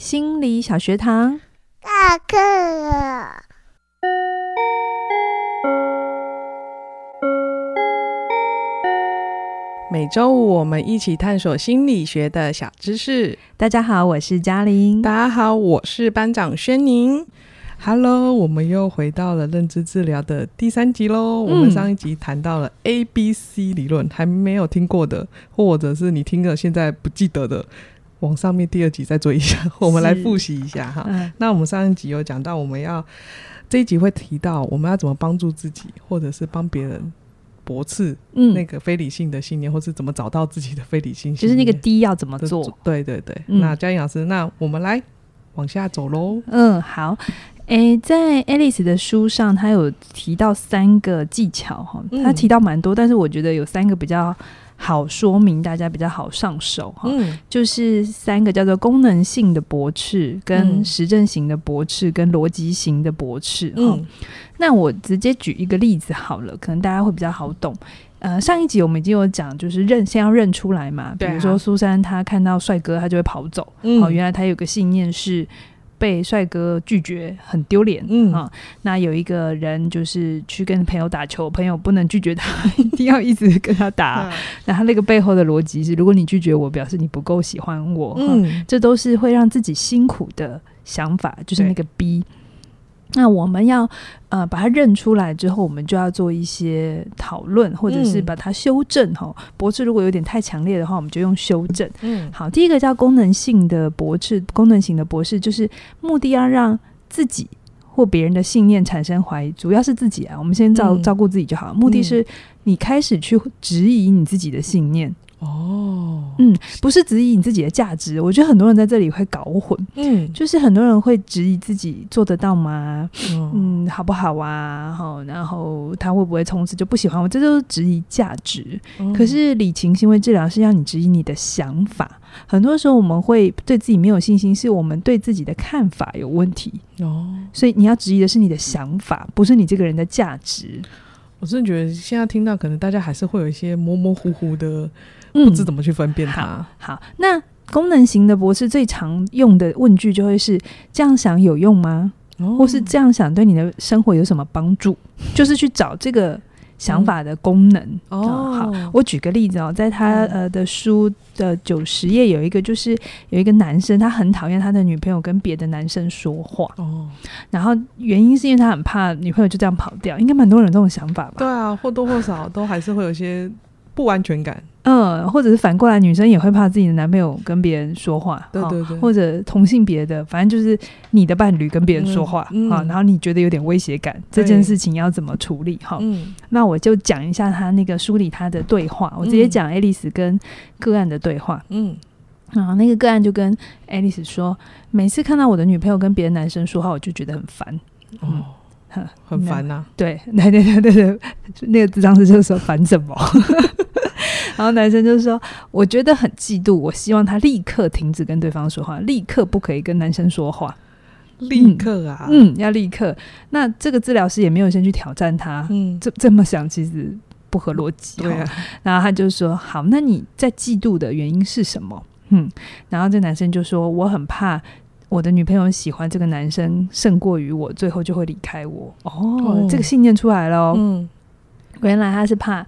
心理小学堂，下课了。每周五我们一起探索心理学的小知识。大家好，我是嘉玲。大家好，我是班长轩宁。Hello，我们又回到了认知治疗的第三集喽。嗯、我们上一集谈到了 A B C 理论，还没有听过的，或者是你听了现在不记得的。往上面第二集再做一下，我们来复习一下哈。嗯、那我们上一集有讲到，我们要这一集会提到我们要怎么帮助自己，或者是帮别人驳斥那个非理性的信念，嗯、或是怎么找到自己的非理性信念，就是那个 D 要怎么做？对对对。嗯、那嘉颖老师，那我们来往下走喽。嗯，好。诶、欸，在 Alice 的书上，他有提到三个技巧哈，他提到蛮多，嗯、但是我觉得有三个比较。好说明，大家比较好上手哈，嗯、就是三个叫做功能性的驳斥、跟实证型的驳斥、跟逻辑型的驳斥。嗯，那我直接举一个例子好了，可能大家会比较好懂。呃，上一集我们已经有讲，就是认先要认出来嘛，比如说苏珊她看到帅哥，她就会跑走。嗯、哦，原来她有个信念是。被帅哥拒绝很丢脸，嗯。啊，那有一个人就是去跟朋友打球，朋友不能拒绝他，一定要一直跟他打。嗯、那他那个背后的逻辑是，如果你拒绝我，表示你不够喜欢我，嗯，这都是会让自己辛苦的想法，就是那个 B。那我们要呃把它认出来之后，我们就要做一些讨论，或者是把它修正哈。驳斥如果有点太强烈的话，我们就用修正。嗯，好，第一个叫功能性的驳斥，功能型的驳斥就是目的要让自己或别人的信念产生怀疑，主要是自己啊。我们先照照顾自己就好，目的是你开始去质疑你自己的信念。哦，嗯，不是质疑你自己的价值，我觉得很多人在这里会搞混，嗯，就是很多人会质疑自己做得到吗？嗯，好不好啊？好，然后他会不会从此就不喜欢我？这都是质疑价值。嗯、可是理情行为治疗是让你质疑你的想法，很多时候我们会对自己没有信心，是我们对自己的看法有问题哦。所以你要质疑的是你的想法，不是你这个人的价值。我真的觉得现在听到，可能大家还是会有一些模模糊糊的。不知怎么去分辨它。嗯、好，好，那功能型的博士最常用的问句就会是：这样想有用吗？哦、或是这样想对你的生活有什么帮助？就是去找这个。想法的功能、嗯、哦，好，我举个例子哦，在他呃的书的九十页有一个，就是有一个男生，他很讨厌他的女朋友跟别的男生说话哦，然后原因是因为他很怕女朋友就这样跑掉，应该蛮多人这种想法吧？对啊，或多或少都还是会有些不安全感。嗯，或者是反过来，女生也会怕自己的男朋友跟别人说话，对对对，或者同性别的，反正就是你的伴侣跟别人说话啊，然后你觉得有点威胁感，这件事情要怎么处理？哈，嗯，那我就讲一下他那个梳理他的对话，我直接讲爱丽丝跟个案的对话，嗯，然后，那个个案就跟爱丽丝说，每次看到我的女朋友跟别的男生说话，我就觉得很烦，哦，嗯、很烦呐，对，对对对对对，那个咨商师就是说烦什么？然后男生就说：“我觉得很嫉妒，我希望他立刻停止跟对方说话，立刻不可以跟男生说话，立刻啊，嗯，嗯，要立刻。那这个治疗师也没有先去挑战他，嗯，这这么想其实不合逻辑，对啊。然后他就说：好，那你在嫉妒的原因是什么？嗯，然后这男生就说：我很怕我的女朋友喜欢这个男生胜过于我，最后就会离开我。哦，哦这个信念出来了，嗯，原来他是怕。”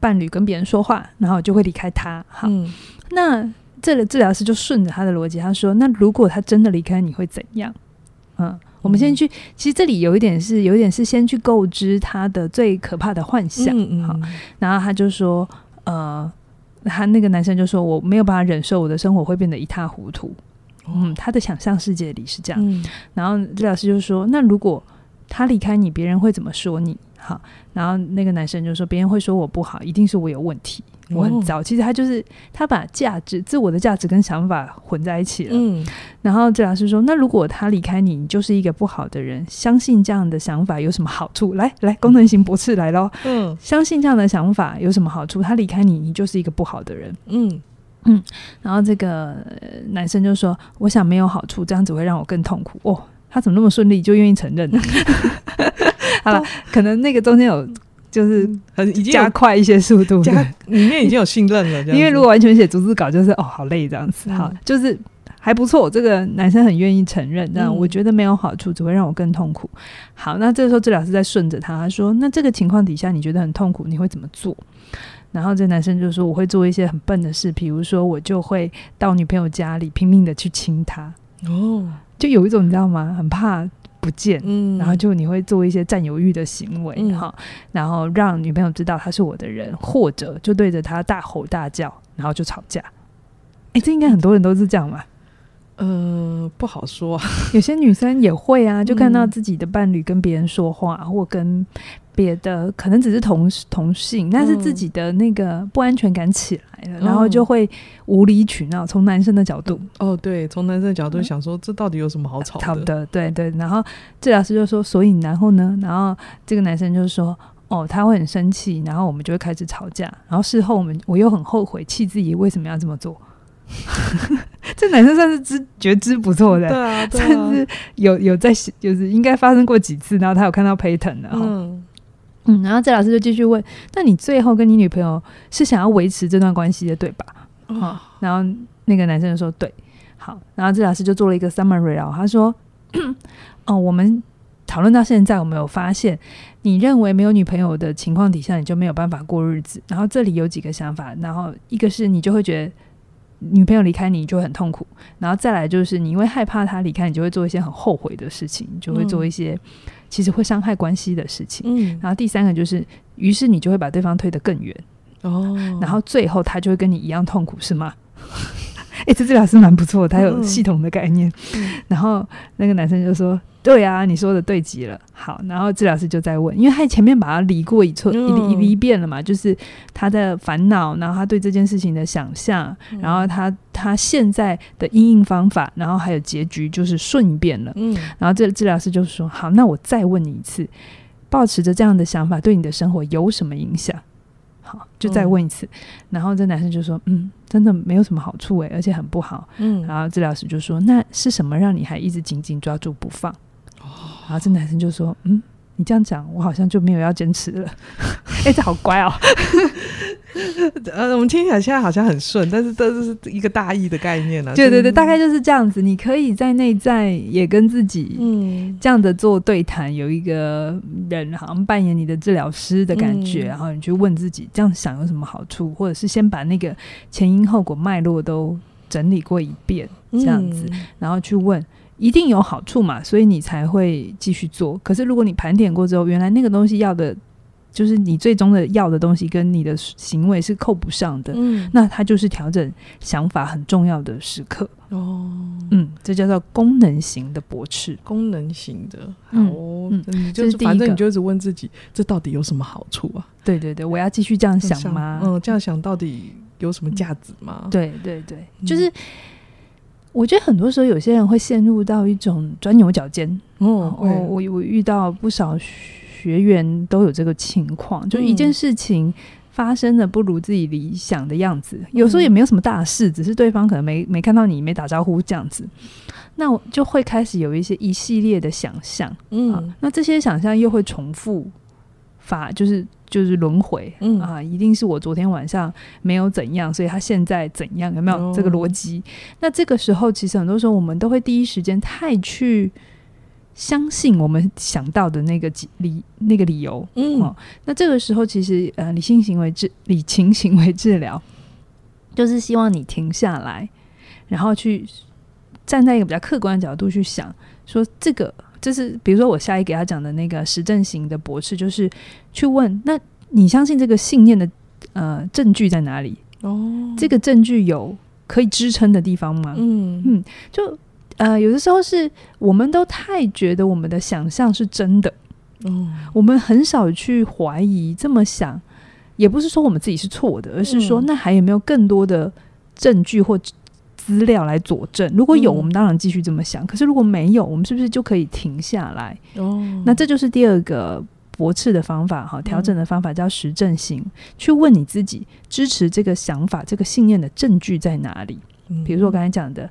伴侣跟别人说话，然后就会离开他。好，嗯、那这个治疗师就顺着他的逻辑，他说：“那如果他真的离开，你会怎样？”嗯，嗯我们先去，其实这里有一点是，有一点是先去构知他的最可怕的幻想。嗯嗯好，然后他就说：“呃，他那个男生就说，我没有办法忍受我的生活会变得一塌糊涂。哦、嗯，他的想象世界里是这样。嗯、然后治疗师就说：“那如果他离开你，别人会怎么说你？”好，然后那个男生就说：“别人会说我不好，一定是我有问题，我很糟。”其实他就是他把价值、自我的价值跟想法混在一起了。嗯，然后治疗师说：“那如果他离开你，你就是一个不好的人，相信这样的想法有什么好处？”来来，功能型博士来喽。嗯，相信这样的想法有什么好处？他离开你，你就是一个不好的人。嗯嗯，然后这个男生就说：“我想没有好处，这样子会让我更痛苦。”哦，他怎么那么顺利就愿意承认呢？好了，可能那个中间有就是很已经加快一些速度，加里面已经有信任了。因为如果完全写逐字稿，就是哦好累这样子。好，就是还不错，这个男生很愿意承认，这样、嗯、我觉得没有好处，只会让我更痛苦。好，那这个时候治疗师在顺着他，他说：“那这个情况底下你觉得很痛苦，你会怎么做？”然后这男生就说：“我会做一些很笨的事，比如说我就会到女朋友家里拼命的去亲她。”哦，就有一种你知道吗？很怕不见，嗯，然后就你会做一些占有欲的行为，哈、嗯，然后让女朋友知道他是我的人，或者就对着他大吼大叫，然后就吵架。哎，这应该很多人都是这样吧？呃，不好说。有些女生也会啊，就看到自己的伴侣跟别人说话，嗯、或跟别的可能只是同同性，但是自己的那个不安全感起来了，嗯、然后就会无理取闹。从男生的角度，哦，对，从男生的角度想说，嗯、这到底有什么好吵的？吵的，对对。然后治疗师就说，所以然后呢？然后这个男生就说，哦，他会很生气，然后我们就会开始吵架。然后事后我们我又很后悔，气自己为什么要这么做。这男生算是知觉知不错的，对啊，对啊，算是有有在，就是应该发生过几次，然后他有看到 pattern 的，嗯嗯，然后这老师就继续问：那你最后跟你女朋友是想要维持这段关系的，对吧？哦，然后那个男生就说：对，好，然后这老师就做了一个 summary 哦，他说：哦，我们讨论到现在，我们有发现，你认为没有女朋友的情况底下，你就没有办法过日子。然后这里有几个想法，然后一个是你就会觉得。女朋友离开你就很痛苦，然后再来就是你因为害怕她离开，你就会做一些很后悔的事情，就会做一些其实会伤害关系的事情。嗯，然后第三个就是，于是你就会把对方推得更远。哦，然后最后他就会跟你一样痛苦，是吗？哎、欸，这治疗师蛮不错，他有系统的概念。嗯、然后那个男生就说。对啊，你说的对极了。好，然后治疗师就在问，因为他前面把他理过一次，一理一遍了嘛，就是他的烦恼，然后他对这件事情的想象，然后他他现在的应应方法，然后还有结局，就是顺一遍了。嗯，然后这治疗师就说：“好，那我再问你一次，保持着这样的想法，对你的生活有什么影响？”好，就再问一次。然后这男生就说：“嗯，真的没有什么好处诶，而且很不好。”嗯，然后治疗师就说：“那是什么让你还一直紧紧抓住不放？”然后这男生就说：“嗯，你这样讲，我好像就没有要坚持了。欸 ”哎，这好乖哦。呃，我们听起来现在好像很顺，但是这是一个大意的概念呢、啊。对对对，大概就是这样子。你可以在内在也跟自己嗯这样的做对谈，有一个人好像扮演你的治疗师的感觉，嗯、然后你去问自己这样想有什么好处，或者是先把那个前因后果脉络都整理过一遍，这样子，嗯、然后去问。一定有好处嘛，所以你才会继续做。可是如果你盘点过之后，原来那个东西要的，就是你最终的要的东西，跟你的行为是扣不上的。嗯，那它就是调整想法很重要的时刻。哦，嗯，这叫做功能型的驳斥。功能型的，哦，嗯，嗯就是反正你就一直问自己，这到底有什么好处啊？对对对，我要继续这样想吗？嗯，这样想到底有什么价值吗？嗯、对对对，就是。我觉得很多时候有些人会陷入到一种钻牛角尖。哦，我我遇到不少学员都有这个情况，就一件事情发生的不如自己理想的样子，有时候也没有什么大事，只是对方可能没没看到你，没打招呼这样子，那我就会开始有一些一系列的想象。嗯，那这些想象又会重复发，就是。就是轮回，嗯啊，一定是我昨天晚上没有怎样，所以他现在怎样？有没有这个逻辑？哦、那这个时候，其实很多时候我们都会第一时间太去相信我们想到的那个理那个理由，嗯、哦，那这个时候其实呃，理性行为治理情行为治疗，就是希望你停下来，然后去站在一个比较客观的角度去想，说这个。就是比如说我下一给他讲的那个实证型的博士，就是去问：那你相信这个信念的呃证据在哪里？哦，这个证据有可以支撑的地方吗？嗯。嗯，就呃有的时候是我们都太觉得我们的想象是真的，哦，我们很少去怀疑这么想，也不是说我们自己是错的，而是说那还有没有更多的证据或资料来佐证，如果有，我们当然继续这么想。嗯、可是如果没有，我们是不是就可以停下来？哦，那这就是第二个驳斥的方法哈，调整的方法叫实证型，嗯、去问你自己支持这个想法、这个信念的证据在哪里？嗯、比如说我刚才讲的，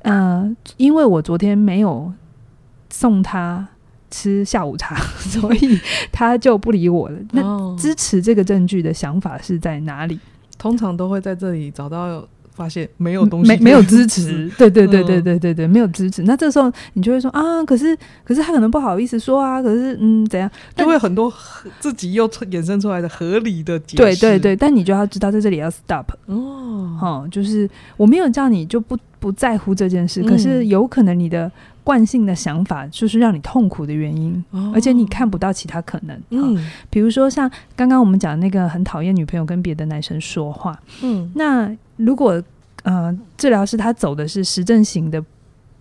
呃，因为我昨天没有送他吃下午茶，所以他就不理我了。那支持这个证据的想法是在哪里？通常都会在这里找到。发现没有东西，没没有支持，对对对对对对对，没有支持。那这时候你就会说啊，可是可是他可能不好意思说啊，可是嗯怎样，就会很多自己又衍生出来的合理的解释。对对对，但你就要知道在这里要 stop 哦，好，就是我没有叫你就不不在乎这件事，可是有可能你的。惯性的想法就是让你痛苦的原因，哦、而且你看不到其他可能。嗯，比如说像刚刚我们讲那个很讨厌女朋友跟别的男生说话。嗯，那如果呃治疗师他走的是实证型的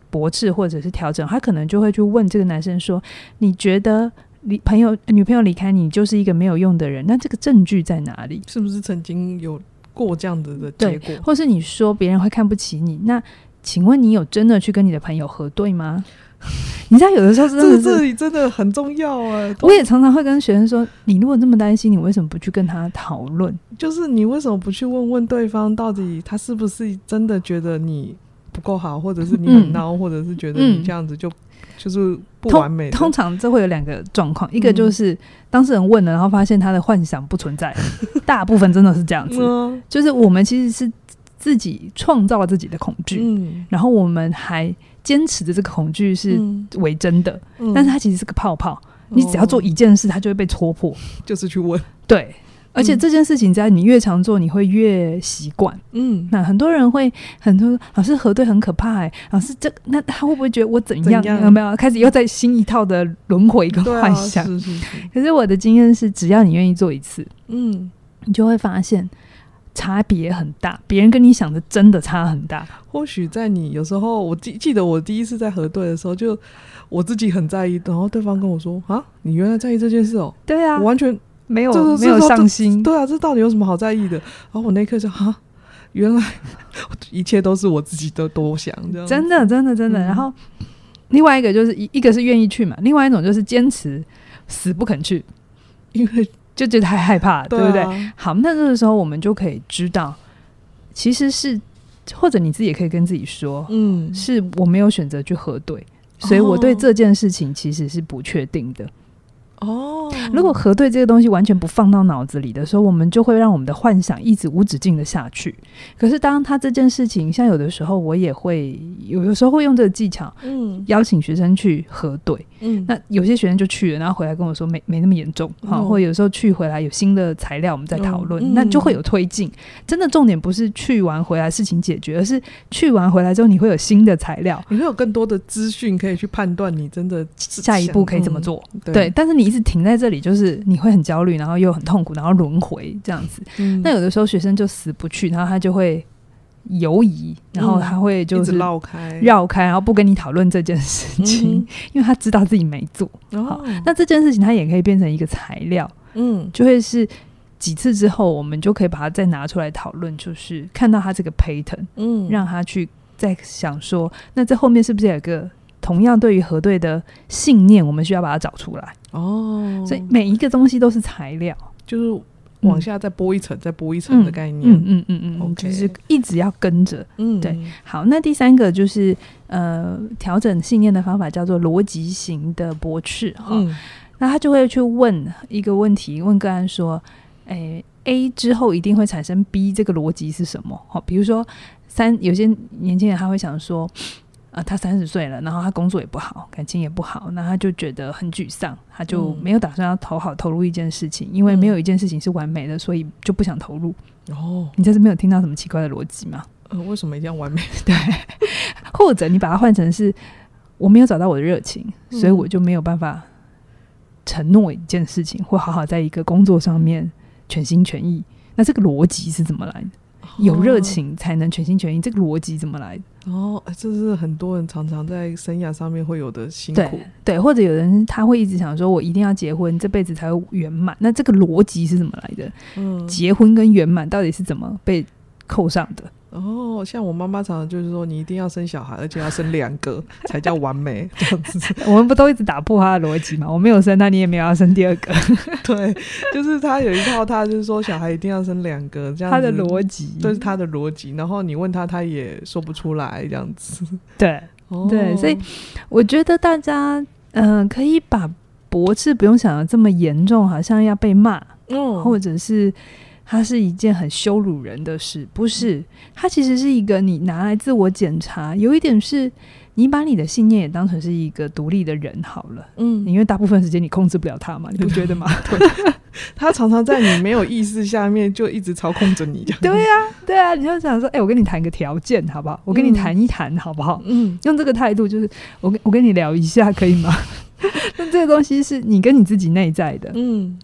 驳斥或者是调整，他可能就会去问这个男生说：“你觉得离朋友女朋友离开你就是一个没有用的人？那这个证据在哪里？是不是曾经有过这样子的结果？或是你说别人会看不起你？那？”请问你有真的去跟你的朋友核对吗？你知道有的时候真的是，这里真的很重要啊！我也常常会跟学生说：你如果这么担心，你为什么不去跟他讨论？就是你为什么不去问问对方，到底他是不是真的觉得你不够好，或者是你很孬，嗯、或者是觉得你这样子就、嗯、就是不完美通？通常这会有两个状况，一个就是当事人问了，然后发现他的幻想不存在，大部分真的是这样子。嗯、就是我们其实是。自己创造了自己的恐惧，嗯、然后我们还坚持着这个恐惧是为真的，嗯、但是它其实是个泡泡。嗯、你只要做一件事，它就会被戳破，就是去问。对，而且这件事情只要你越常做，你会越习惯。嗯，那很多人会很多老师核对很可怕哎、欸，老师这那他会不会觉得我怎样？有没有开始又在新一套的轮回一个幻想？啊、是是是。可是我的经验是，只要你愿意做一次，嗯，你就会发现。差别很大，别人跟你想的真的差很大。或许在你有时候，我记记得我第一次在核对的时候，就我自己很在意，然后对方跟我说：“啊，你原来在意这件事哦。”对啊，我完全没有没有上心。对啊，这到底有什么好在意的？然后我那一刻就啊，原来一切都是我自己的多想，真的真的真的。然后另外一个就是一一个是愿意去嘛，另外一种就是坚持死不肯去，因为。就觉得太害怕，对不对？好，那这个时候我们就可以知道，其实是或者你自己也可以跟自己说，嗯，是我没有选择去核对，所以我对这件事情其实是不确定的。哦，如果核对这个东西完全不放到脑子里的时候，我们就会让我们的幻想一直无止境的下去。可是当他这件事情，像有的时候我也会，有的时候会用这个技巧，嗯，邀请学生去核对。嗯，那有些学生就去了，然后回来跟我说没没那么严重，好，或者有时候去回来有新的材料，我们再讨论，那就会有推进。真的重点不是去完回来事情解决，而是去完回来之后你会有新的材料，你会有更多的资讯可以去判断你真的下一步可以怎么做。对，但是你一直停在这里，就是你会很焦虑，然后又很痛苦，然后轮回这样子。那有的时候学生就死不去，然后他就会。犹疑，然后他会就是绕开，绕开，然后不跟你讨论这件事情，嗯、因为他知道自己没做。哦、好，那这件事情他也可以变成一个材料，嗯，就会是几次之后，我们就可以把它再拿出来讨论，就是看到他这个 pattern，嗯，让他去再想说，那这后面是不是有一个同样对于核对的信念，我们需要把它找出来。哦，所以每一个东西都是材料，就是。往下再剥一层，嗯、再剥一层的概念，嗯嗯嗯嗯就是一直要跟着，嗯，对。好，那第三个就是呃，调整信念的方法叫做逻辑型的驳斥哈。嗯、那他就会去问一个问题，问个案说：“诶、欸、A 之后一定会产生 B，这个逻辑是什么？”好，比如说三，有些年轻人他会想说。啊，他三十岁了，然后他工作也不好，感情也不好，那他就觉得很沮丧，他就没有打算要投好投入一件事情，嗯、因为没有一件事情是完美的，所以就不想投入。哦，你这是没有听到什么奇怪的逻辑吗？呃，为什么一定要完美？对，或者你把它换成是，我没有找到我的热情，所以我就没有办法承诺一件事情，或好好在一个工作上面全心全意。那这个逻辑是怎么来的？有热情才能全心全意，这个逻辑怎么来的？哦，这是很多人常常在生涯上面会有的辛苦。对，对，或者有人他会一直想说，我一定要结婚，这辈子才会圆满。那这个逻辑是怎么来的？嗯，结婚跟圆满到底是怎么被扣上的？哦，像我妈妈常常就是说，你一定要生小孩，而且要生两个才叫完美这样子。我们不都一直打破她的逻辑吗？我没有生，那你也没有要生第二个。对，就是她有一套，她就是说小孩一定要生两个这样子。他的逻辑，这是她的逻辑。然后你问他，他也说不出来这样子。对，哦、对，所以我觉得大家嗯、呃，可以把驳斥不用想的这么严重，好像要被骂，嗯，或者是。它是一件很羞辱人的事，不是？它其实是一个你拿来自我检查，有一点是。你把你的信念也当成是一个独立的人好了，嗯，因为大部分时间你控制不了他嘛，你不觉得吗？对，他常常在你没有意识下面就一直操控着你。对呀，对啊，你就想说，哎、欸，我跟你谈个条件好不好？我跟你谈一谈好不好？嗯，用这个态度就是我跟我跟你聊一下可以吗？那这个东西是你跟你自己内在的，嗯，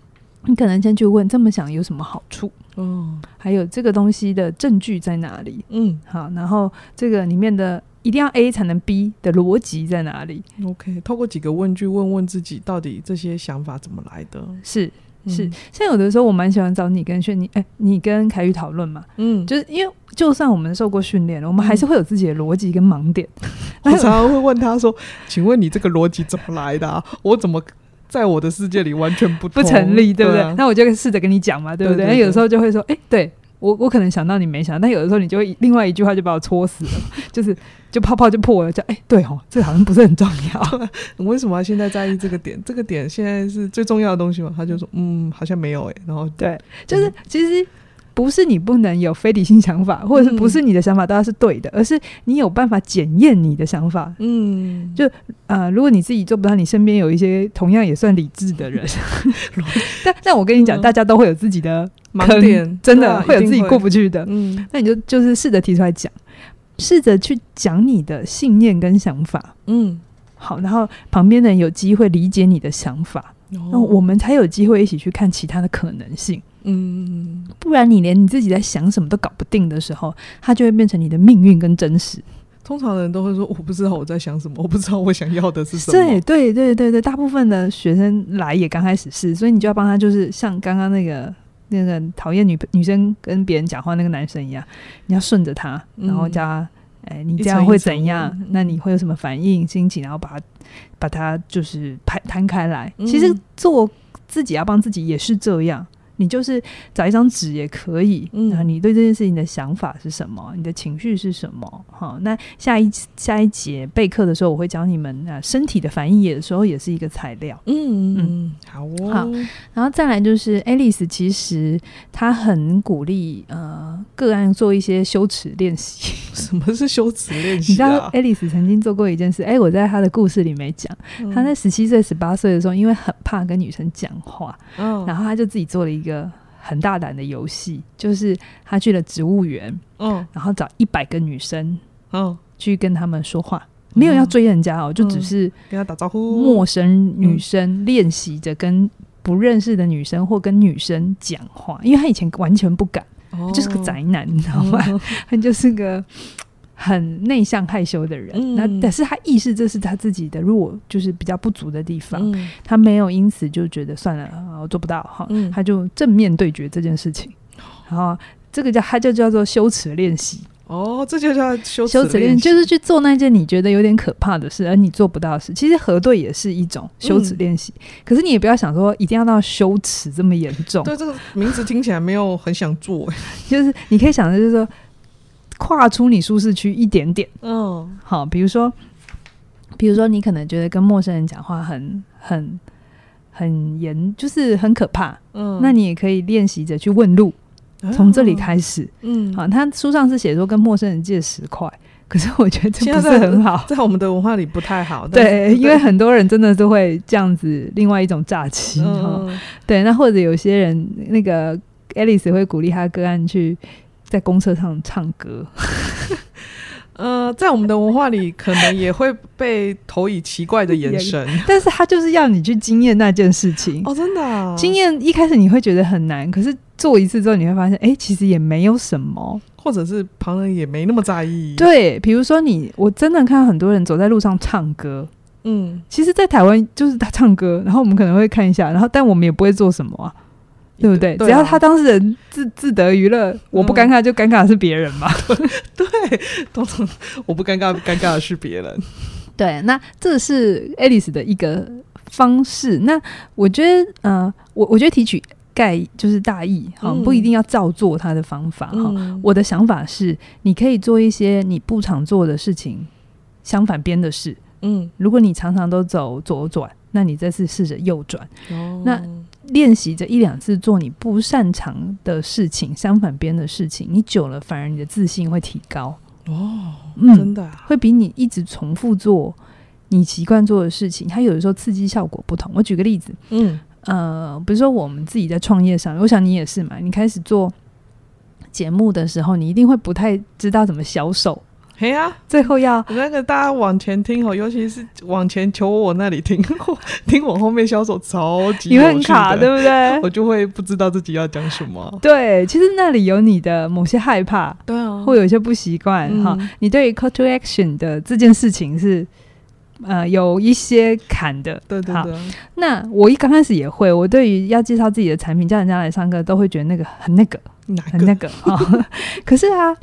你可能先去问这么想有什么好处？嗯，还有这个东西的证据在哪里？嗯，好，然后这个里面的。一定要 A 才能 B 的逻辑在哪里？OK，透过几个问句问问自己，到底这些想法怎么来的？是是，嗯、像有的时候我蛮喜欢找你跟炫你，哎、欸，你跟凯宇讨论嘛，嗯，就是因为就算我们受过训练了，我们还是会有自己的逻辑跟盲点。嗯、我常常会问他说：“请问你这个逻辑怎么来的、啊？我怎么在我的世界里完全不不成立，对不对？”对啊、那我就试着跟你讲嘛，对不对？那有时候就会说：“哎、欸，对。”我我可能想到你没想到，但有的时候你就会另外一句话就把我戳死了，就是就泡泡就破了，就哎、欸、对哦，这好像不是很重要。你为什么要现在在意这个点？这个点现在是最重要的东西吗？他就说嗯，好像没有哎、欸。然后对，就是、嗯、其实不是你不能有非理性想法，或者是不是你的想法大家是对的，嗯、而是你有办法检验你的想法。嗯，就呃，如果你自己做不到，你身边有一些同样也算理智的人，但但我跟你讲，嗯、大家都会有自己的。盲点真的会有自己过不去的，嗯，那你就就是试着提出来讲，试着去讲你的信念跟想法，嗯，好，然后旁边的人有机会理解你的想法，然后、我们才有机会一起去看其他的可能性，嗯，不然你连你自己在想什么都搞不定的时候，它就会变成你的命运跟真实。通常人都会说，我不知道我在想什么，我不知道我想要的是什么。对对对对对，大部分的学生来也刚开始是，所以你就要帮他，就是像刚刚那个。那个讨厌女女生跟别人讲话那个男生一样，你要顺着他，然后叫他，哎、嗯欸，你这样会怎样？那你会有什么反应、心情？然后把他把他就是拍摊开来。嗯、其实做自己要帮自己也是这样。你就是找一张纸也可以，嗯，你对这件事情的想法是什么？你的情绪是什么？好，那下一下一节备课的时候，我会教你们啊，身体的反应，有的时候也是一个材料。嗯嗯，好哦。好，然后再来就是 Alice，其实她很鼓励呃个案做一些羞耻练习。什么是羞耻练习啊？你知道 Alice 曾经做过一件事？哎，我在她的故事里没讲。她在十七岁、十八岁的时候，因为很怕跟女生讲话，嗯，然后她就自己做了一个。一个很大胆的游戏，就是他去了植物园，嗯，然后找一百个女生，嗯，去跟他们说话，没有要追人家哦，就只是跟他打招呼。陌生女生练习着跟不认识的女生或跟女生讲话，因为他以前完全不敢，就是个宅男，你知道吗？他就是个。很内向害羞的人，嗯、那但是他意识这是他自己的弱，就是比较不足的地方。嗯、他没有因此就觉得算了，我做不到哈，嗯、他就正面对决这件事情。然后这个叫他就叫做羞耻练习。哦，这就叫羞羞耻练习，就是去做那件你觉得有点可怕的事，而你做不到的事。其实核对也是一种羞耻练习，嗯、可是你也不要想说一定要到羞耻这么严重。对，这个名字听起来没有很想做，就是你可以想的就是说。跨出你舒适区一点点，嗯，好，比如说，比如说，你可能觉得跟陌生人讲话很、很、很严，就是很可怕，嗯，那你也可以练习着去问路，从这里开始，嗯，好，他书上是写说跟陌生人借十块，可是我觉得这不是很好，在我们的文化里不太好，对，对，因为很多人真的都会这样子，另外一种诈欺，嗯，对，那或者有些人，那个 Alice 会鼓励他个案去。在公车上唱歌，呃，在我们的文化里，可能也会被投以奇怪的眼神。但是他就是要你去经验那件事情哦，真的啊，经验一开始你会觉得很难，可是做一次之后，你会发现，哎、欸，其实也没有什么，或者是旁人也没那么在意。对，比如说你，我真的看到很多人走在路上唱歌，嗯，其实，在台湾就是他唱歌，然后我们可能会看一下，然后但我们也不会做什么啊。对不对？对啊、只要他当事人自自得娱乐，我不尴尬就尴尬的是别人嘛。对，通常我不尴尬，尴尬的是别人。对，那这是 Alice 的一个方式。那我觉得，呃，我我觉得提取概就是大意哈，不一定要照做他的方法哈。嗯、我的想法是，你可以做一些你不常做的事情，相反边的事。嗯，如果你常常都走左转，那你这次试着右转。哦，那。练习着一两次做你不擅长的事情，相反边的事情，你久了反而你的自信会提高哦。嗯，真的、啊、会比你一直重复做你习惯做的事情，它有的时候刺激效果不同。我举个例子，嗯呃，比如说我们自己在创业上，我想你也是嘛，你开始做节目的时候，你一定会不太知道怎么销售。嘿呀，最后要那个大家往前听哦，尤其是往前求我那里听，听我后面销售超级你会很卡，对不对？我就会不知道自己要讲什么。对，其实那里有你的某些害怕，对啊，会有一些不习惯哈。你对于 call to action 的这件事情是呃有一些坎的，对对对。那我一刚开始也会，我对于要介绍自己的产品叫人家来上课，都会觉得那个很那个，很那个啊。可是啊。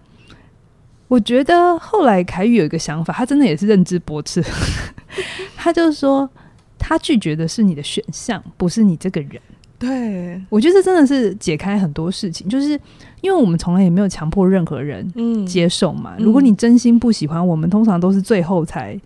我觉得后来凯宇有一个想法，他真的也是认知驳斥。他就是说，他拒绝的是你的选项，不是你这个人。对，我觉得这真的是解开很多事情，就是因为我们从来也没有强迫任何人接受嘛。嗯，如果你真心不喜欢，我们通常都是最后才。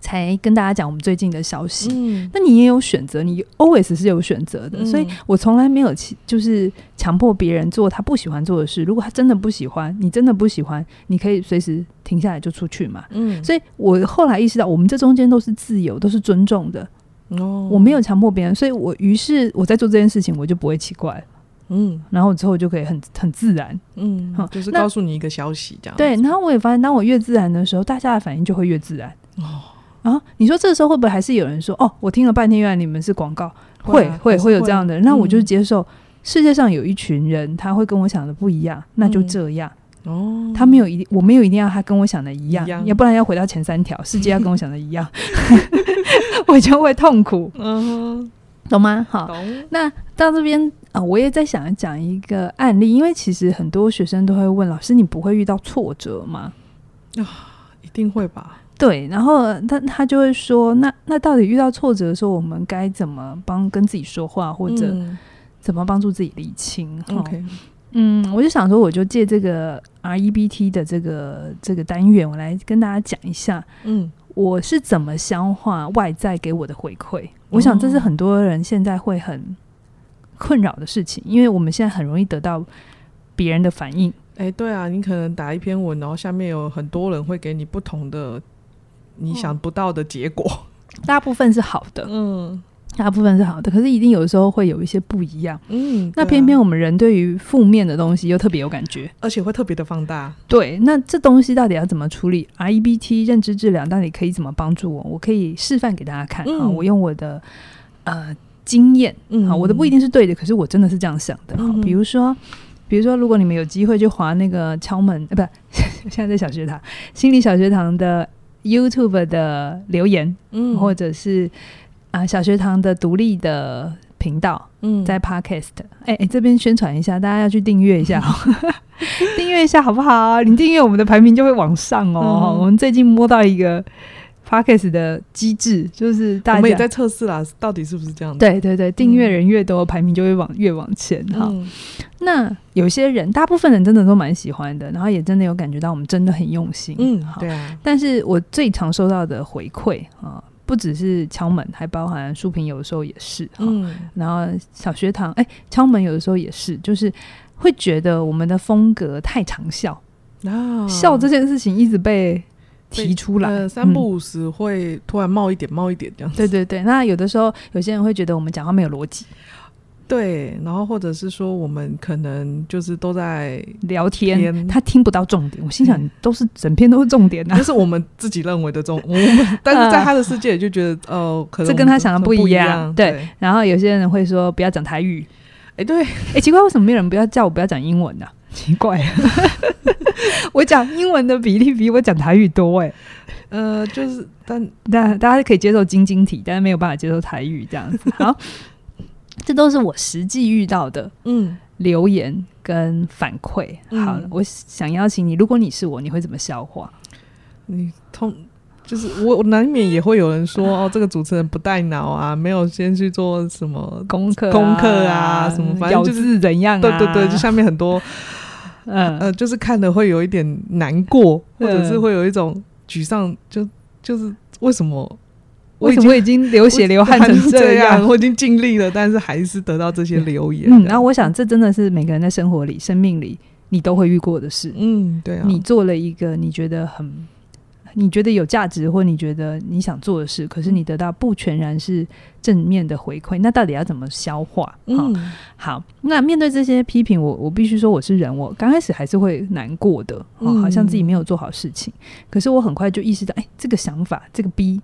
才跟大家讲我们最近的消息。嗯，那你也有选择，你 always 是有选择的，嗯，所以我从来没有就是强迫别人做他不喜欢做的事。如果他真的不喜欢，你真的不喜欢，你可以随时停下来就出去嘛。嗯，所以我后来意识到，我们这中间都是自由，都是尊重的。哦，我没有强迫别人，所以我于是我在做这件事情，我就不会奇怪。嗯，然后之后就可以很很自然。嗯，就是告诉你一个消息这样。对，然后我也发现，当我越自然的时候，大家的反应就会越自然。哦。啊，你说这个时候会不会还是有人说哦？我听了半天，原来你们是广告，会、啊、会会，有这样的人。那我就接受、嗯、世界上有一群人，他会跟我想的不一样，那就这样。哦，他没有一定，我没有一定要他跟我想的一样，要不然要回到前三条，世界要跟我想的一样，我就会痛苦。嗯，懂吗？好，那到这边啊、呃，我也在想讲一个案例，因为其实很多学生都会问老师：“你不会遇到挫折吗？”啊，一定会吧。对，然后他他就会说，那那到底遇到挫折的时候，我们该怎么帮跟自己说话，或者怎么帮助自己理清？OK，嗯，我就想说，我就借这个 REBT 的这个这个单元，我来跟大家讲一下，嗯，我是怎么消化外在给我的回馈。嗯，我想这是很多人现在会很困扰的事情，因为我们现在很容易得到别人的反应。哎，对啊，你可能打一篇文，然后下面有很多人会给你不同的。你想不到的结果，嗯，大部分是好的，嗯，大部分是好的，可是一定有的时候会有一些不一样，嗯，那偏偏我们人对于负面的东西又特别有感觉，而且会特别的放大，对，那这东西到底要怎么处理？REBT 认知治疗到底可以怎么帮助我？我可以示范给大家看。啊，嗯，我用我的呃经验，嗯，好，我的不一定是对的，可是我真的是这样想的，好，比如说，比如说，如果你们有机会去划那个敲门，呃，不，现在在小学堂，心理小学堂的。YouTube 的留言，嗯，或者是啊小学堂的独立的频道，嗯，在 Podcast，哎、欸、哎、欸，这边宣传一下，大家要去订阅一下，订阅一下好不好？你订阅我们的排名就会往上哦。嗯、我们最近摸到一个。Podcast 的机制就是大家，我们也在测试啦，到底是不是这样子？对对对，订阅人越多，嗯、排名就会往越往前哈、嗯。那有些人，大部分人真的都蛮喜欢的，然后也真的有感觉到我们真的很用心。嗯，对啊。但是我最常收到的回馈啊，不只是敲门，还包含书评，有的时候也是。嗯。然后小学堂，哎、欸，敲门有的时候也是，就是会觉得我们的风格太长笑，啊，笑这件事情一直被。提出来，呃，三不五时会突然冒一点、嗯、冒一点这样子。对对对，那有的时候有些人会觉得我们讲话没有逻辑，对，然后或者是说我们可能就是都在聊天，他听不到重点。我心想，都是整篇都是重点啊，那是我们自己认为的重，我们但是在他的世界里就觉得哦、呃，可能这跟他想的不一样。对，对，然后有些人会说不要讲台语，哎，对，哎，奇怪，为什么没有人不要叫我不要讲英文呢、啊？奇怪，我讲英文的比例比我讲台语多哎，呃，就是但但大家可以接受晶晶体，但是没有办法接受台语这样子。好，这都是我实际遇到的，嗯，留言跟反馈。好了，我想邀请你，如果你是我，你会怎么消化？你通就是我，我难免也会有人说 哦，这个主持人不带脑啊，没有先去做什么功课、功课啊，什么反正就是怎样，对对对，就下面很多。嗯呃，就是看的会有一点难过，或者是会有一种沮丧，就就是为什么为什么我已经流血流汗成这样？我已经尽力了，但是还是得到这些留言。嗯，然后我想，这真的是每个人在生活里、生命里，你都会遇过的事。嗯，对啊。你做了一个你觉得很。你觉得有价值，或你觉得你想做的事，可是你得到不全然是正面的回馈，那到底要怎么消化？嗯，好，那面对这些批评，我我必须说我是人，我刚开始还是会难过的，嗯，好像自己没有做好事情。可是我很快就意识到，哎，这个想法，这个 B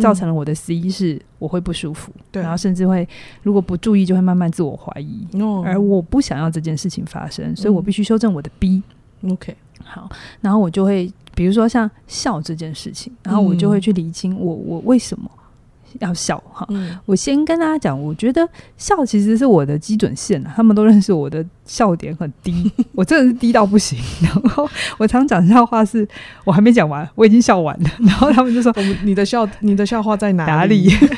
造成了我的 C，是我会不舒服，对，然后甚至会如果不注意，就会慢慢自我怀疑。而我不想要这件事情发生，所以我必须修正我的 B。OK，好，然后我就会。比如说像笑这件事情，然后我就会去理清我我为什么要笑哈。嗯、我先跟大家讲，我觉得笑其实是我的基准线，他们都认识我的笑点很低，我真的是低到不行。然后我常讲笑话是，我还没讲完，我已经笑完了，然后他们就说：“你的笑，你的笑话在哪里？”哪里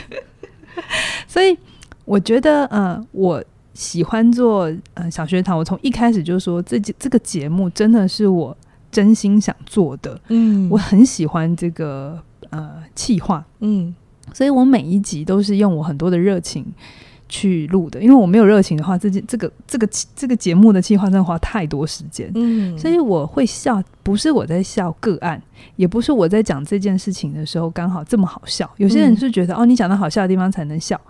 所以我觉得，呃，我喜欢做呃小学堂。我从一开始就说，这这个节目真的是我。真心想做的，嗯，我很喜欢这个呃企划，嗯，所以我每一集都是用我很多的热情去录的，因为我没有热情的话，这件这个这个这个节目的企划真的花太多时间，嗯，所以我会笑，不是我在笑个案，也不是我在讲这件事情的时候刚好这么好笑，有些人是觉得、嗯、哦，你讲到好笑的地方才能笑。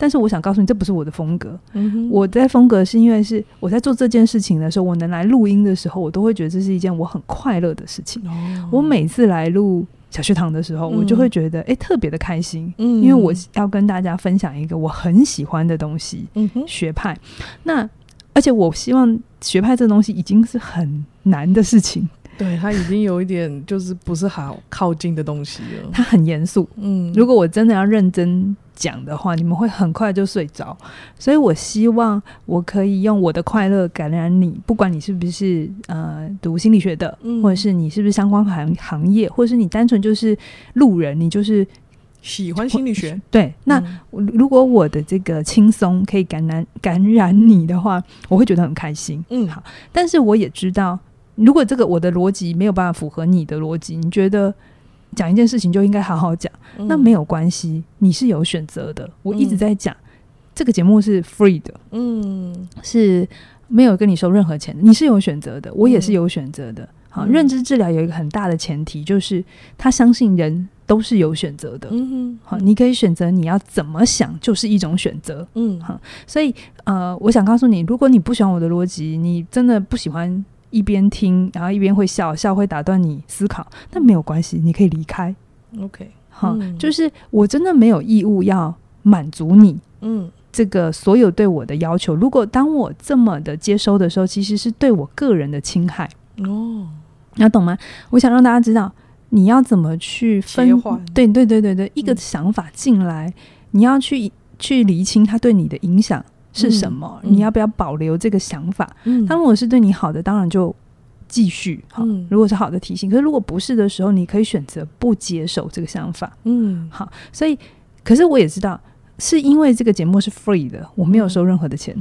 但是我想告诉你，这不是我的风格。嗯、我在风格是因为是我在做这件事情的时候，我能来录音的时候，我都会觉得这是一件我很快乐的事情。哦、我每次来录小学堂的时候，嗯、我就会觉得哎、欸，特别的开心，嗯、因为我要跟大家分享一个我很喜欢的东西。嗯、学派。那而且我希望学派这东西已经是很难的事情。对，他已经有一点就是不是好靠近的东西了。他很严肃。嗯，如果我真的要认真。讲的话，你们会很快就睡着，所以我希望我可以用我的快乐感染你，不管你是不是呃读心理学的，嗯、或者是你是不是相关行行业，或者是你单纯就是路人，你就是喜欢心理学。对，那、嗯、如果我的这个轻松可以感染感染你的话，我会觉得很开心。嗯，好，但是我也知道，如果这个我的逻辑没有办法符合你的逻辑，你觉得？讲一件事情就应该好好讲，嗯、那没有关系，你是有选择的。我一直在讲，嗯、这个节目是 free 的，嗯，是没有跟你收任何钱，你是有选择的，我也是有选择的。嗯、好，认知治疗有一个很大的前提，就是他相信人都是有选择的。嗯哼，好，你可以选择你要怎么想，就是一种选择。嗯，好，所以呃，我想告诉你，如果你不喜欢我的逻辑，你真的不喜欢。一边听，然后一边会笑笑，会打断你思考，但没有关系，你可以离开。OK，好，嗯、就是我真的没有义务要满足你，嗯，这个所有对我的要求。如果当我这么的接收的时候，其实是对我个人的侵害。哦，你要懂吗？我想让大家知道，你要怎么去分化。对对对对对，一个想法进来，嗯、你要去去厘清它对你的影响。是什么？嗯、你要不要保留这个想法？嗯，当如果是对你好的，当然就继续好。嗯、如果是好的提醒，可是如果不是的时候，你可以选择不接受这个想法。嗯，好。所以，可是我也知道，是因为这个节目是 free 的，我没有收任何的钱。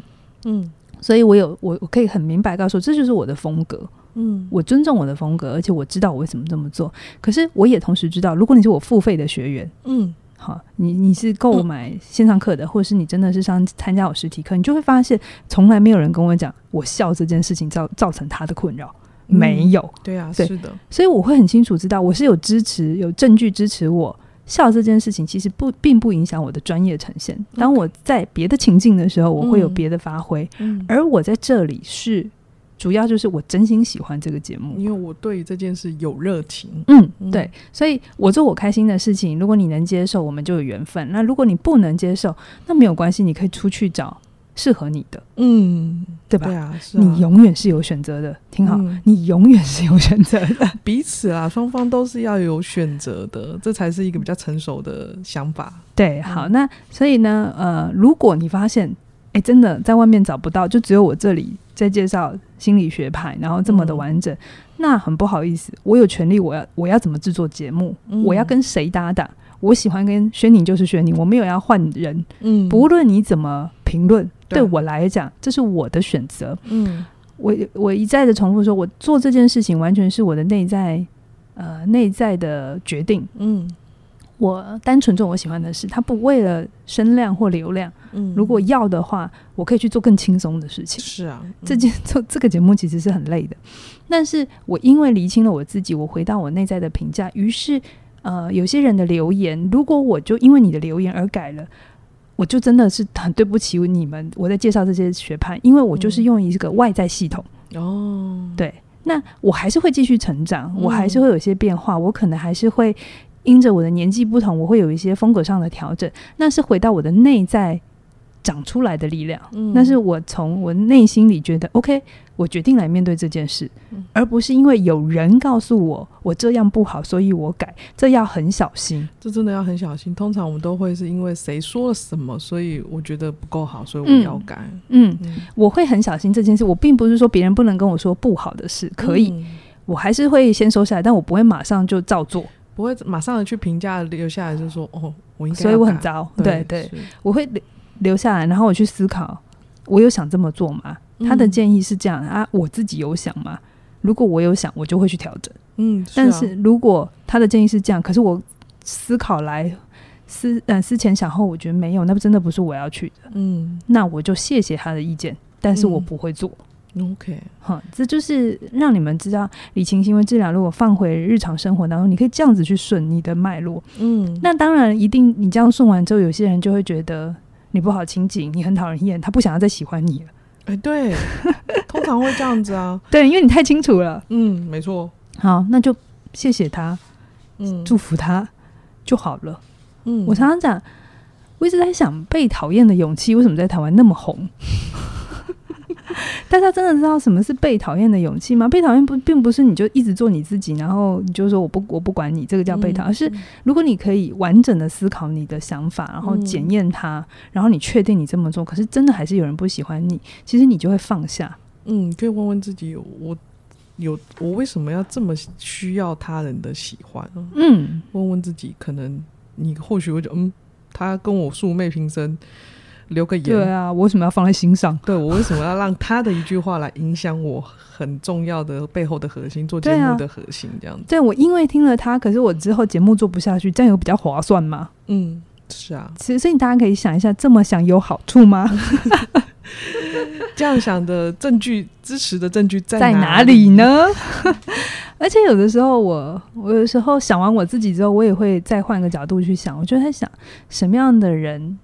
嗯，所以我有我我可以很明白告诉，这就是我的风格。嗯，我尊重我的风格，而且我知道我为什么这么做。可是我也同时知道，如果你是我付费的学员，嗯。好，你你是购买线上课的，嗯、或者是你真的是上参加我实体课，你就会发现，从来没有人跟我讲我笑这件事情造造成他的困扰，嗯、没有。对啊，对是的。所以我会很清楚知道，我是有支持、有证据支持我笑这件事情，其实不并不影响我的专业呈现。当我在别的情境的时候，我会有别的发挥，嗯、而我在这里是。主要就是我真心喜欢这个节目，因为我对这件事有热情。嗯，对，所以我做我开心的事情。如果你能接受，我们就有缘分；那如果你不能接受，那没有关系，你可以出去找适合你的。嗯，对吧？对啊，是啊，你永远是有选择的。挺好，嗯，你永远是有选择的。彼此啊，双方都是要有选择的，这才是一个比较成熟的想法。对，好，那所以呢，呃，如果你发现，哎，真的在外面找不到，就只有我这里在介绍心理学派，然后这么的完整，嗯、那很不好意思，我有权利，我要我要怎么制作节目，嗯、我要跟谁搭档，我喜欢跟轩宁就是轩宁，我没有要换人，嗯，不论你怎么评论，对，对我来讲，这是我的选择，嗯，我我一再的重复说，我做这件事情完全是我的内在，呃，内在的决定，嗯。我单纯做我喜欢的事，他不为了声量或流量。嗯，如果要的话，我可以去做更轻松的事情。是啊，嗯、这件做这个节目其实是很累的，但是我因为厘清了我自己，我回到我内在的评价，于是呃，有些人的留言，如果我就因为你的留言而改了，我就真的是很对不起你们。我在介绍这些学派，因为我就是用一个外在系统哦，对，那我还是会继续成长，我还是会有一些变化，我可能还是会。因着我的年纪不同，我会有一些风格上的调整，那是回到我的内在长出来的力量。嗯，那是我从我内心里觉得 OK，我决定来面对这件事，嗯，而不是因为有人告诉我我这样不好，所以我改。这要很小心，这真的要很小心。通常我们都会是因为谁说了什么，所以我觉得不够好，所以我要改。嗯，嗯，我会很小心这件事。我并不是说别人不能跟我说不好的事，可以，嗯，我还是会先收下来，但我不会马上就照做。不会马上的去评价留下来，就是说哦，我应该，所以我很糟，对对，我会留留下来，然后我去思考，我有想这么做吗？嗯、他的建议是这样啊，我自己有想吗？如果我有想，我就会去调整。嗯，是啊、但是如果他的建议是这样，可是我思考来思呃思前想后，我觉得没有，那不真的不是我要去的。嗯，那我就谢谢他的意见，但是我不会做。嗯 OK，好，这就是让你们知道理清行为治疗。如果放回日常生活当中，你可以这样子去顺你的脉络。嗯，那当然，一定你这样顺完之后，有些人就会觉得你不好亲近，你很讨人厌，他不想要再喜欢你了。哎、欸，对，通常会这样子啊。对，因为你太清楚了。嗯，没错。好，那就谢谢他，嗯，祝福他就好了。嗯，我常常讲，我一直在想，被讨厌的勇气为什么在台湾那么红？大家真的知道什么是被讨厌的勇气吗？被讨厌不并不是你就一直做你自己，然后你就说我不我不管你，这个叫被讨厌。而是如果你可以完整的思考你的想法，然后检验它，然后你确定你这么做，可是真的还是有人不喜欢你，其实你就会放下。嗯，可以问问自己，我有我为什么要这么需要他人的喜欢？嗯，问问自己，可能你或许会觉得，嗯，他跟我素昧平生。留个言，对啊，我为什么要放在心上？对，我为什么要让他的一句话来影响我很重要的背后的核心，做节目的核心这样子？对我因为听了他，可是我之后节目做不下去，这样有比较划算吗？嗯，是啊。其实，所以大家可以想一下，这么想有好处吗？这样想的证据，支持的证据在在哪里呢？而且有的时候我，我我有时候想完我自己之后，我也会再换个角度去想，我就在想什么样的人。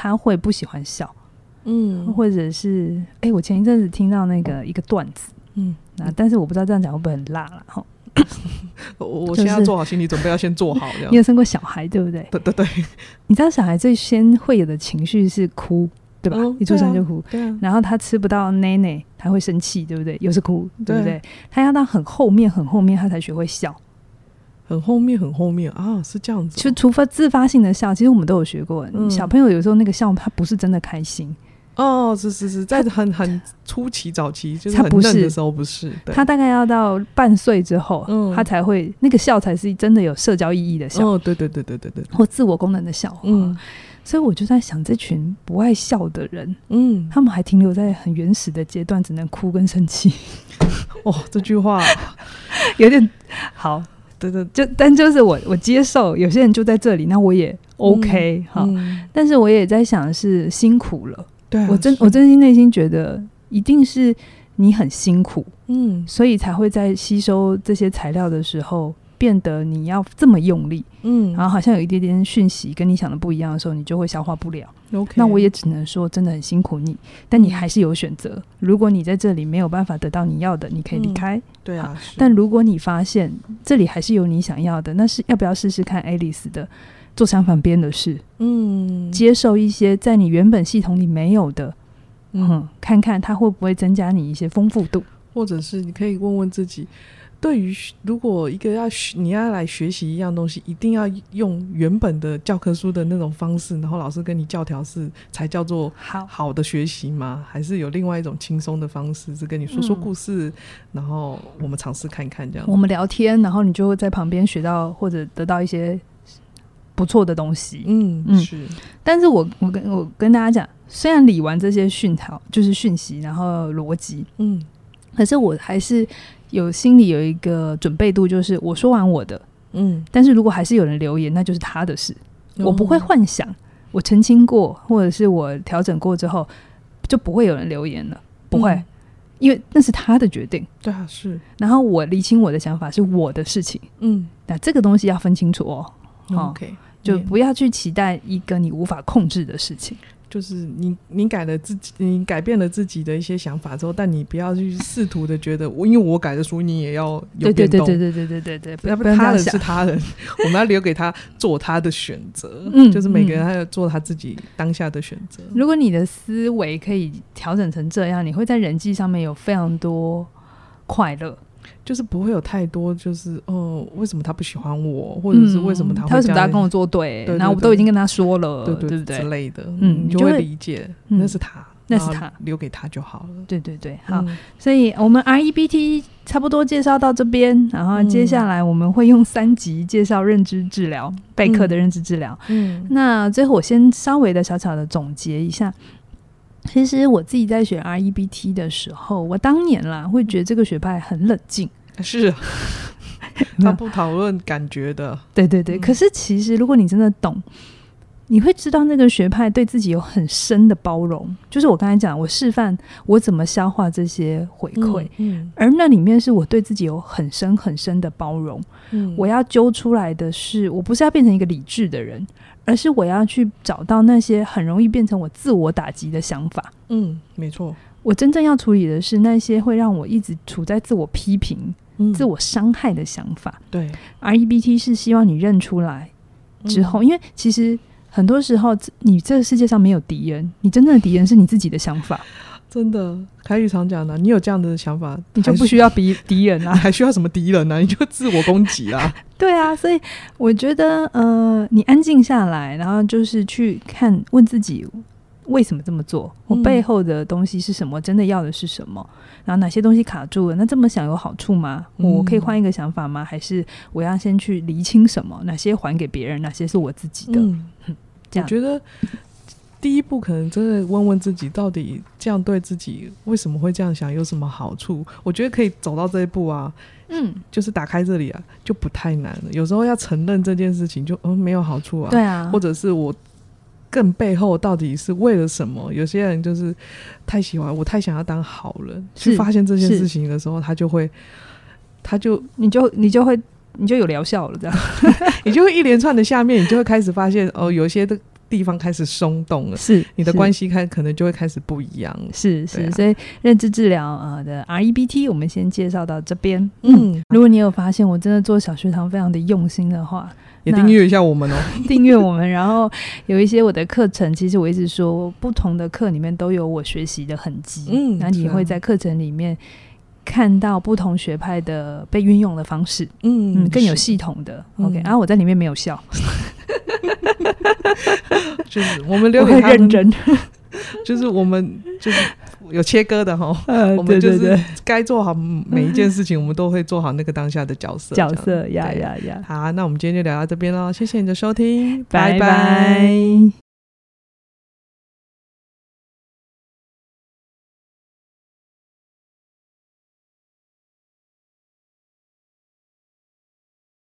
他会不喜欢笑，嗯，或者是哎、欸，我前一阵子听到那个一个段子，嗯，那但是我不知道这样讲会不会很辣了哈。我我现在要做好心理准备，要先做好。你有生过小孩对不对？对 对对。你知道小孩最先会有的情绪是哭，对吧？嗯、一出生就哭，对啊。然后他吃不到奶奶，他会生气，对不对？又是哭，对不对？他要到很后面很后面，他才学会笑。很后面，很后面啊，是这样子、哦。就除非自发性的笑，其实我们都有学过。嗯、小朋友有时候那个笑，他不是真的开心。哦，是是是，在很很初期早期，就是很嫩的时候不是。他，他大概要到半岁之后，嗯、他才会那个笑才是真的有社交意义的笑。哦，对对对对对对，或自我功能的笑。嗯，所以我就在想，这群不爱笑的人，嗯，他们还停留在很原始的阶段，只能哭跟生气。哦，这句话 有点好。对对，就但就是我我接受有些人就在这里，那我也 OK 哈、嗯嗯。但是我也在想是辛苦了，对、啊，我真我真心内心觉得一定是你很辛苦，嗯，所以才会在吸收这些材料的时候。变得你要这么用力，嗯，然后好像有一点点讯息跟你想的不一样的时候，你就会消化不了。OK，那我也只能说真的很辛苦你，但你还是有选择。如果你在这里没有办法得到你要的，你可以离开。嗯、对啊，但如果你发现这里还是有你想要的，那是要不要试试看 Alice 的做相反边的事？嗯，接受一些在你原本系统里没有的，嗯，嗯看看它会不会增加你一些丰富度，或者是你可以问问自己。对于如果一个要学你要来学习一样东西，一定要用原本的教科书的那种方式，然后老师跟你教条是才叫做好好的学习吗？还是有另外一种轻松的方式，是跟你说说故事，嗯、然后我们尝试看看这样。我们聊天，然后你就会在旁边学到或者得到一些不错的东西。嗯嗯，是。但是我我跟我跟大家讲，虽然理完这些讯条就是讯息，然后逻辑，嗯，可是我还是。有心里有一个准备度，就是我说完我的，嗯，但是如果还是有人留言，那就是他的事，嗯、我不会幻想我澄清过或者是我调整过之后就不会有人留言了，不会，嗯、因为那是他的决定。对啊，是。然后我理清我的想法是我的事情，嗯，那这个东西要分清楚哦。OK，就不要去期待一个你无法控制的事情。就是你，你改了自己，你改变了自己的一些想法之后，但你不要去试图的觉得我，因为我改的书，你也要有变动。对对对对对对对对，要不然他人是他人，我们要留给他做他的选择。嗯，就是每个人他要做他自己当下的选择。如果你的思维可以调整成这样，你会在人际上面有非常多快乐。就是不会有太多，就是哦，为什么他不喜欢我，或者是为什么他会、嗯、他为什么要跟我作对？对，然后我都已经跟他说了，对对对，之类的，嗯，你就会理解，那是他，那是他，留给他就好了。对对对，好，嗯、所以我们 REBT 差不多介绍到这边，然后接下来我们会用三集介绍认知治疗，备课的认知治疗。嗯，那最后我先稍微的小小的总结一下。其实我自己在选 REBT 的时候，我当年啦会觉得这个学派很冷静，是啊，他不讨论感觉的，对对对。可是其实如果你真的懂，你会知道那个学派对自己有很深的包容。就是我刚才讲，我示范我怎么消化这些回馈，嗯，嗯，而那里面是我对自己有很深很深的包容。嗯，我要揪出来的是，我不是要变成一个理智的人。而是我要去找到那些很容易变成我自我打击的想法。嗯，没错。我真正要处理的是那些会让我一直处在自我批评、嗯、自我伤害的想法。对，REBT 是希望你认出来之后，嗯、因为其实很多时候你这个世界上没有敌人，你真正的敌人是你自己的想法。真的，凯宇常讲的，你有这样的想法，你就不需要敌敌人啊，还需要什么敌人呢、啊？你就自我攻击啊。对啊，所以我觉得，呃，你安静下来，然后就是去看，问自己为什么这么做，我背后的东西是什么？真的要的是什么？然后哪些东西卡住了？那这么想有好处吗？我可以换一个想法吗？还是我要先去厘清什么？哪些还给别人？哪些是我自己的？嗯，这样。我觉得。第一步可能真的问问自己，到底这样对自己为什么会这样想，有什么好处？我觉得可以走到这一步啊，嗯，就是打开这里啊，就不太难了。有时候要承认这件事情就，就嗯没有好处啊，对啊，或者是我更背后到底是为了什么？有些人就是太喜欢我，太想要当好人，去发现这件事情的时候，他就会，他就你就你就会你就有疗效了，这样，你就会一连串的下面，你就会开始发现哦，有些的。地方开始松动了，是你的关系开可能就会开始不一样，是是，啊、所以认知治疗呃的 REBT 我们先介绍到这边。嗯，如果你有发现我真的做小学堂非常的用心的话，也订阅一下我们哦，订阅我们，然后有一些我的课程，其实我一直说不同的课里面都有我学习的痕迹，嗯，那你会在课程里面看到不同学派的被运用的方式，嗯嗯，更有系统的。是 OK，然后、我在里面没有笑。就是我们留给他认真，就是我们就是有切割的哈，我们就是该做好每一件事情，我们都会做好那个当下的角色。角色呀呀呀！好，那我们今天就聊到这边喽，谢谢你的收听，拜拜。